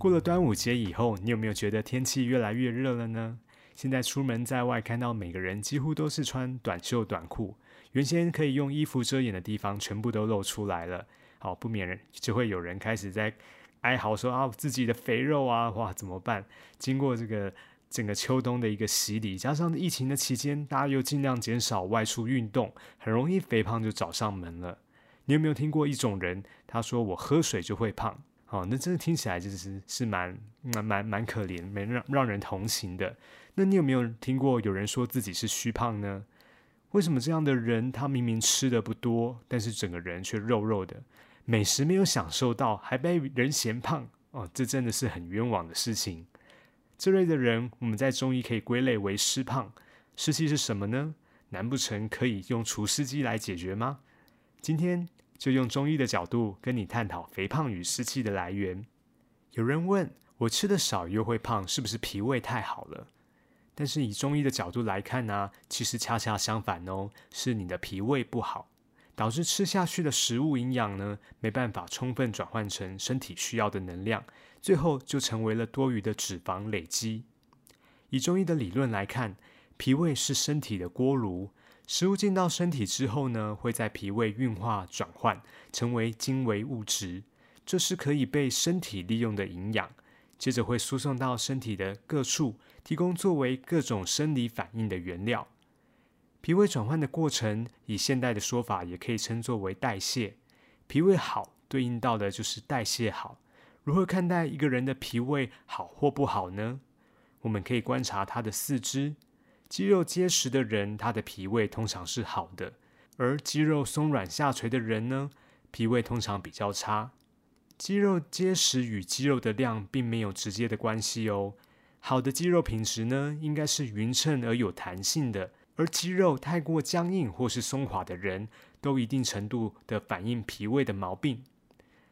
过了端午节以后，你有没有觉得天气越来越热了呢？现在出门在外，看到每个人几乎都是穿短袖短裤，原先可以用衣服遮掩的地方，全部都露出来了。好，不免人就会有人开始在哀嚎说啊，自己的肥肉啊，哇，怎么办？经过这个整个秋冬的一个洗礼，加上疫情的期间，大家又尽量减少外出运动，很容易肥胖就找上门了。你有没有听过一种人，他说我喝水就会胖？哦，那真的听起来就是是蛮蛮蛮蛮可怜，蛮让让人同情的。那你有没有听过有人说自己是虚胖呢？为什么这样的人他明明吃的不多，但是整个人却肉肉的，美食没有享受到，还被人嫌胖？哦，这真的是很冤枉的事情。这类的人，我们在中医可以归类为湿胖。湿气是什么呢？难不成可以用除湿机来解决吗？今天。就用中医的角度跟你探讨肥胖与湿气的来源。有人问我吃的少又会胖，是不是脾胃太好了？但是以中医的角度来看呢，其实恰恰相反哦，是你的脾胃不好，导致吃下去的食物营养呢没办法充分转换成身体需要的能量，最后就成为了多余的脂肪累积。以中医的理论来看，脾胃是身体的锅炉。食物进到身体之后呢，会在脾胃运化转换，成为精微物质，这是可以被身体利用的营养。接着会输送到身体的各处，提供作为各种生理反应的原料。脾胃转换的过程，以现代的说法，也可以称作为代谢。脾胃好，对应到的就是代谢好。如何看待一个人的脾胃好或不好呢？我们可以观察他的四肢。肌肉结实的人，他的脾胃通常是好的；而肌肉松软下垂的人呢，脾胃通常比较差。肌肉结实与肌肉的量并没有直接的关系哦。好的肌肉品质呢，应该是匀称而有弹性的；而肌肉太过僵硬或是松垮的人，都一定程度的反映脾胃的毛病。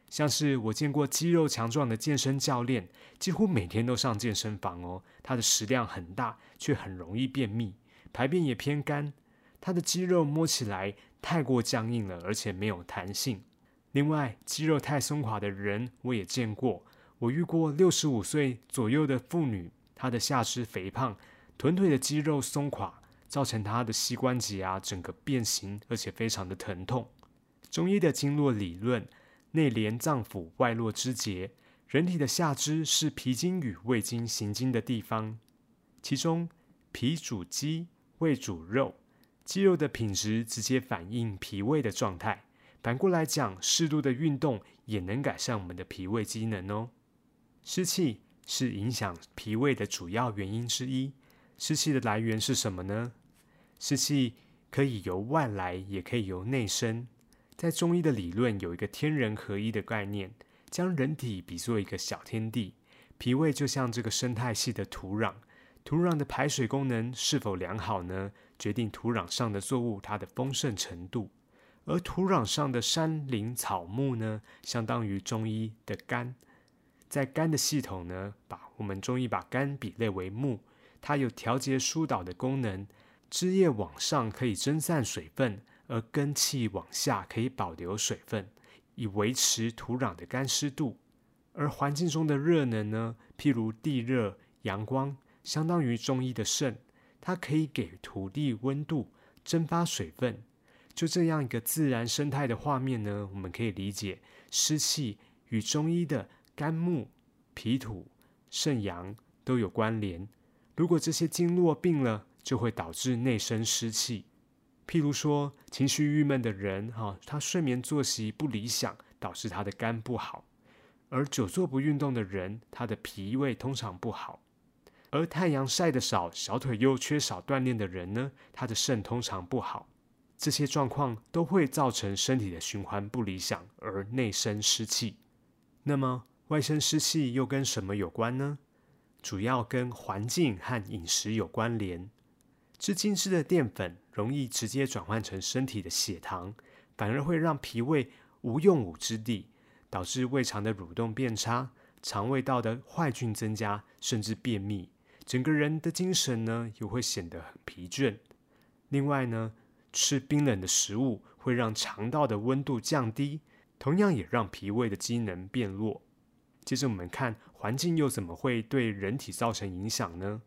像是我见过肌肉强壮的健身教练，几乎每天都上健身房哦。他的食量很大，却很容易便秘，排便也偏干。他的肌肉摸起来太过僵硬了，而且没有弹性。另外，肌肉太松垮的人我也见过。我遇过六十五岁左右的妇女，她的下肢肥胖，臀腿的肌肉松垮，造成她的膝关节啊整个变形，而且非常的疼痛。中医的经络理论。内连脏腑，外络肢节。人体的下肢是脾经与胃经行经的地方，其中脾主肌，胃主肉。肌肉的品质直接反映脾胃的状态。反过来讲，适度的运动也能改善我们的脾胃机能哦。湿气是影响脾胃的主要原因之一。湿气的来源是什么呢？湿气可以由外来，也可以由内生。在中医的理论有一个天人合一的概念，将人体比作一个小天地，脾胃就像这个生态系的土壤，土壤的排水功能是否良好呢？决定土壤上的作物它的丰盛程度，而土壤上的山林草木呢，相当于中医的肝，在肝的系统呢，把我们中医把肝比类为木，它有调节疏导的功能，枝叶往上可以蒸散水分。而根气往下可以保留水分，以维持土壤的干湿度。而环境中的热能呢，譬如地热、阳光，相当于中医的肾，它可以给土地温度、蒸发水分。就这样一个自然生态的画面呢，我们可以理解湿气与中医的肝木、脾土、肾阳都有关联。如果这些经络病了，就会导致内生湿气。譬如说，情绪郁闷的人，哈，他睡眠作息不理想，导致他的肝不好；而久坐不运动的人，他的脾胃通常不好；而太阳晒得少，小腿又缺少锻炼的人呢，他的肾通常不好。这些状况都会造成身体的循环不理想，而内生湿气。那么，外生湿气又跟什么有关呢？主要跟环境和饮食有关联。吃精致的淀粉，容易直接转换成身体的血糖，反而会让脾胃无用武之地，导致胃肠的蠕动变差，肠胃道的坏菌增加，甚至便秘。整个人的精神呢，也会显得很疲倦。另外呢，吃冰冷的食物会让肠道的温度降低，同样也让脾胃的机能变弱。接着我们看环境又怎么会对人体造成影响呢？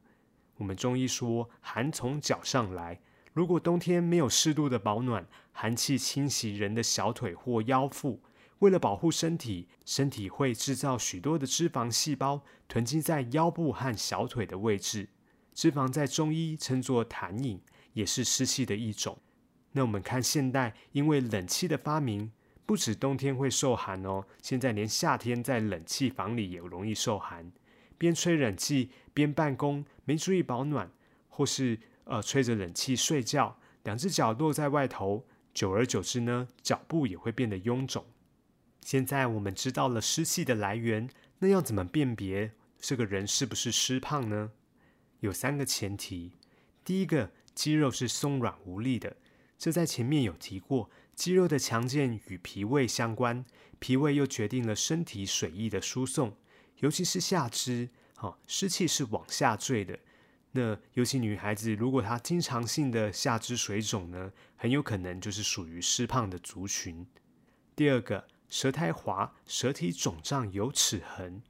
我们中医说寒从脚上来，如果冬天没有适度的保暖，寒气侵袭人的小腿或腰腹。为了保护身体，身体会制造许多的脂肪细胞，囤积在腰部和小腿的位置。脂肪在中医称作痰饮，也是湿气的一种。那我们看现代，因为冷气的发明，不止冬天会受寒哦，现在连夏天在冷气房里也容易受寒。边吹冷气边办公，没注意保暖，或是呃吹着冷气睡觉，两只脚落在外头，久而久之呢，脚部也会变得臃肿。现在我们知道了湿气的来源，那要怎么辨别这个人是不是湿胖呢？有三个前提。第一个，肌肉是松软无力的，这在前面有提过。肌肉的强健与脾胃相关，脾胃又决定了身体水液的输送，尤其是下肢，好湿气是往下坠的。那尤其女孩子，如果她经常性的下肢水肿呢，很有可能就是属于湿胖的族群。第二个。舌苔滑，舌体肿胀有齿痕。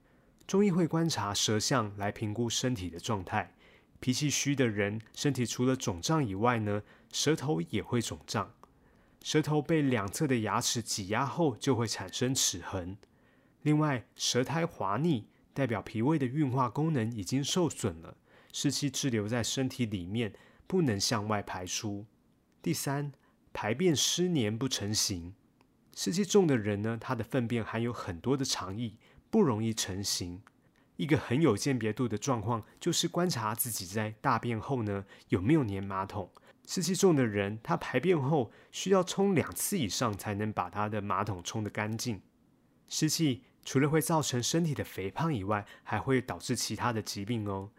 中医会观察舌象来评估身体的状态。脾气虚的人，身体除了肿胀以外呢，舌头也会肿胀。舌头被两侧的牙齿挤压后，就会产生齿痕。另外，舌苔滑腻，代表脾胃的运化功能已经受损了，湿气滞留在身体里面，不能向外排出。第三，排便湿黏不成形。湿气重的人呢，他的粪便含有很多的肠液，不容易成型。一个很有鉴别度的状况，就是观察自己在大便后呢，有没有粘马桶。湿气重的人，他排便后需要冲两次以上，才能把他的马桶冲得干净。湿气除了会造成身体的肥胖以外，还会导致其他的疾病哦。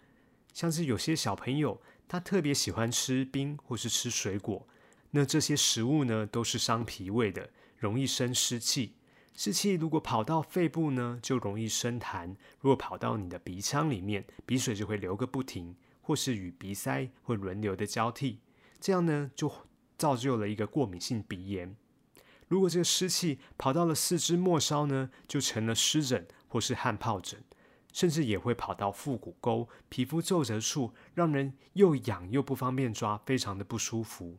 像是有些小朋友，他特别喜欢吃冰或是吃水果，那这些食物呢，都是伤脾胃的。容易生湿气，湿气如果跑到肺部呢，就容易生痰；如果跑到你的鼻腔里面，鼻水就会流个不停，或是与鼻塞会轮流的交替，这样呢就造就了一个过敏性鼻炎。如果这个湿气跑到了四肢末梢呢，就成了湿疹或是汗疱疹，甚至也会跑到腹股沟、皮肤皱褶处，让人又痒又不方便抓，非常的不舒服。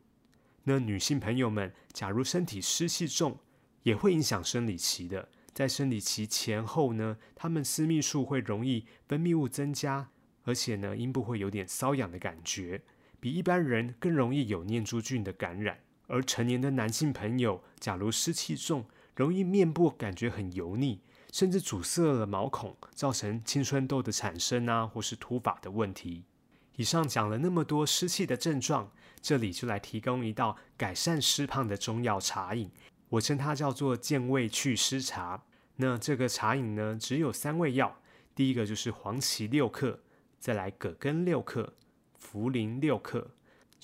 那女性朋友们，假如身体湿气重，也会影响生理期的。在生理期前后呢，她们私密处会容易分泌物增加，而且呢，阴部会有点瘙痒的感觉，比一般人更容易有念珠菌的感染。而成年的男性朋友，假如湿气重，容易面部感觉很油腻，甚至阻塞了毛孔，造成青春痘的产生啊，或是秃发的问题。以上讲了那么多湿气的症状。这里就来提供一道改善湿胖的中药茶饮，我称它叫做健胃祛湿茶。那这个茶饮呢，只有三味药，第一个就是黄芪六克，再来葛根六克，茯苓六克。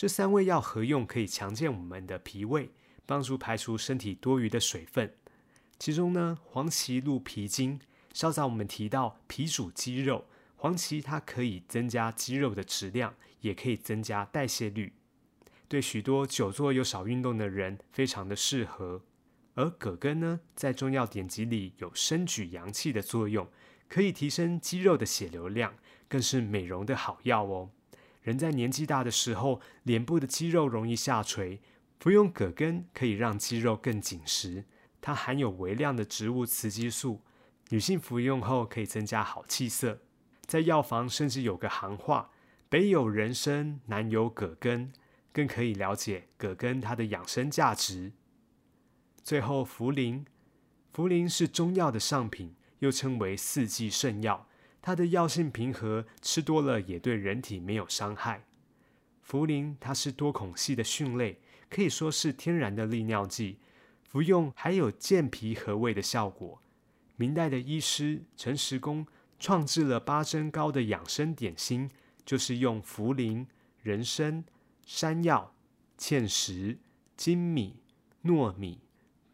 这三味药合用可以强健我们的脾胃，帮助排除身体多余的水分。其中呢，黄芪入脾经，稍早我们提到脾主肌肉，黄芪它可以增加肌肉的质量，也可以增加代谢率。对许多久坐又少运动的人非常的适合，而葛根呢，在中药典籍里有升举阳气的作用，可以提升肌肉的血流量，更是美容的好药哦。人在年纪大的时候，脸部的肌肉容易下垂，服用葛根可以让肌肉更紧实。它含有微量的植物雌激素，女性服用后可以增加好气色。在药房甚至有个行话：北有人参，南有葛根。更可以了解葛根它的养生价值。最后，茯苓，茯苓是中药的上品，又称为四季圣药。它的药性平和，吃多了也对人体没有伤害。茯苓它是多孔系的蕈类，可以说是天然的利尿剂，服用还有健脾和胃的效果。明代的医师陈时公创制了八珍糕的养生点心，就是用茯苓、人参、山药、芡实、粳米、糯米、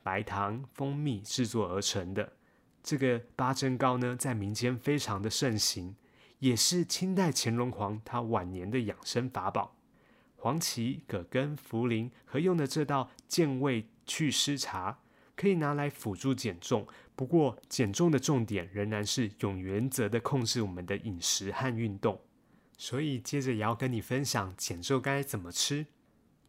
白糖、蜂蜜制作而成的。这个八珍糕呢，在民间非常的盛行，也是清代乾隆皇他晚年的养生法宝。黄芪、葛根、茯苓合用的这道健胃祛湿茶，可以拿来辅助减重。不过，减重的重点仍然是有原则的控制我们的饮食和运动。所以，接着也要跟你分享减重该怎么吃。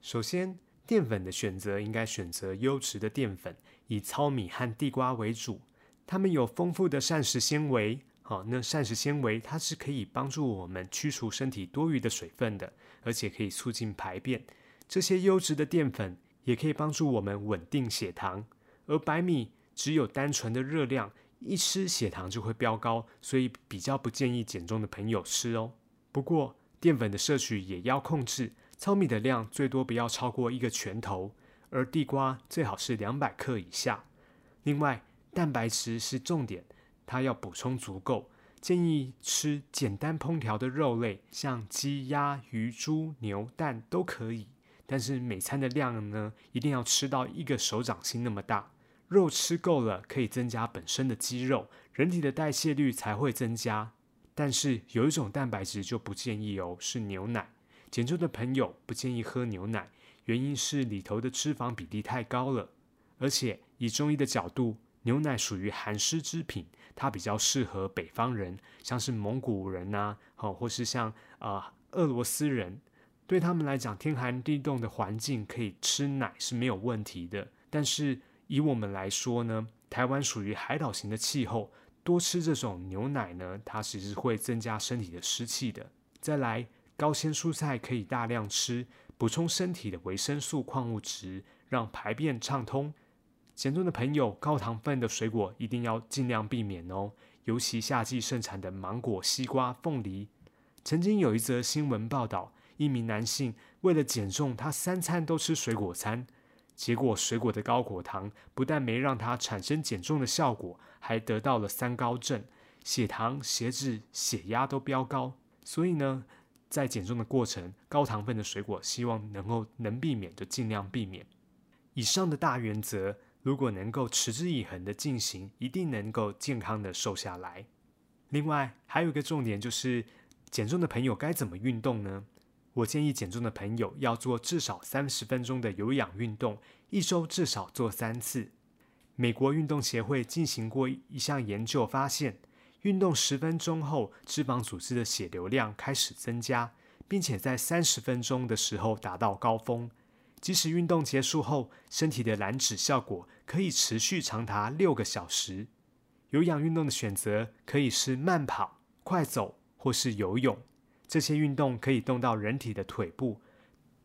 首先，淀粉的选择应该选择优质的淀粉，以糙米和地瓜为主。它们有丰富的膳食纤维。好，那膳食纤维它是可以帮助我们驱除身体多余的水分的，而且可以促进排便。这些优质的淀粉也可以帮助我们稳定血糖。而白米只有单纯的热量，一吃血糖就会飙高，所以比较不建议减重的朋友吃哦。不过淀粉的摄取也要控制，糙米的量最多不要超过一个拳头，而地瓜最好是两百克以下。另外，蛋白质是重点。它要补充足够，建议吃简单烹调的肉类，像鸡、鸭、鱼、猪、牛、蛋都可以。但是每餐的量呢，一定要吃到一个手掌心那么大。肉吃够了，可以增加本身的肌肉，人体的代谢率才会增加。但是有一种蛋白质就不建议哦，是牛奶。减重的朋友不建议喝牛奶，原因是里头的脂肪比例太高了，而且以中医的角度。牛奶属于寒湿之品，它比较适合北方人，像是蒙古人呐，好，或是像啊俄罗斯人，对他们来讲，天寒地冻的环境可以吃奶是没有问题的。但是以我们来说呢，台湾属于海岛型的气候，多吃这种牛奶呢，它其实会增加身体的湿气的。再来，高纤蔬菜可以大量吃，补充身体的维生素、矿物质，让排便畅通。减重的朋友，高糖分的水果一定要尽量避免哦，尤其夏季盛产的芒果、西瓜、凤梨。曾经有一则新闻报道，一名男性为了减重，他三餐都吃水果餐，结果水果的高果糖不但没让他产生减重的效果，还得到了三高症，血糖、血脂、血压都飙高。所以呢，在减重的过程，高糖分的水果希望能够能避免就尽量避免。以上的大原则。如果能够持之以恒的进行，一定能够健康的瘦下来。另外，还有一个重点就是，减重的朋友该怎么运动呢？我建议减重的朋友要做至少三十分钟的有氧运动，一周至少做三次。美国运动协会进行过一项研究，发现运动十分钟后，脂肪组织的血流量开始增加，并且在三十分钟的时候达到高峰。即使运动结束后，身体的燃脂效果可以持续长达六个小时。有氧运动的选择可以是慢跑、快走或是游泳。这些运动可以动到人体的腿部，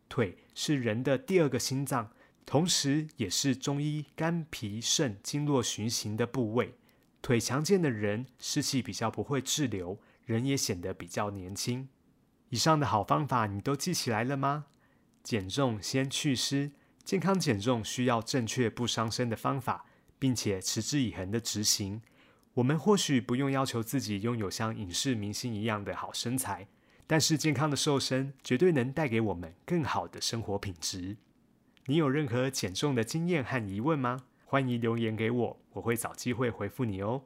腿是人的第二个心脏，同时也是中医肝脾肾经络循行的部位。腿强健的人，湿气比较不会滞留，人也显得比较年轻。以上的好方法，你都记起来了吗？减重先祛湿，健康减重需要正确不伤身的方法，并且持之以恒的执行。我们或许不用要求自己拥有像影视明星一样的好身材，但是健康的瘦身绝对能带给我们更好的生活品质。你有任何减重的经验和疑问吗？欢迎留言给我，我会找机会回复你哦。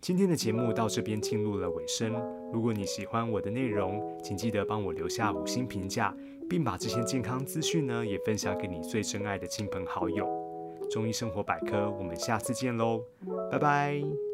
今天的节目到这边进入了尾声。如果你喜欢我的内容，请记得帮我留下五星评价。并把这些健康资讯呢，也分享给你最珍爱的亲朋好友。中医生活百科，我们下次见喽，拜拜。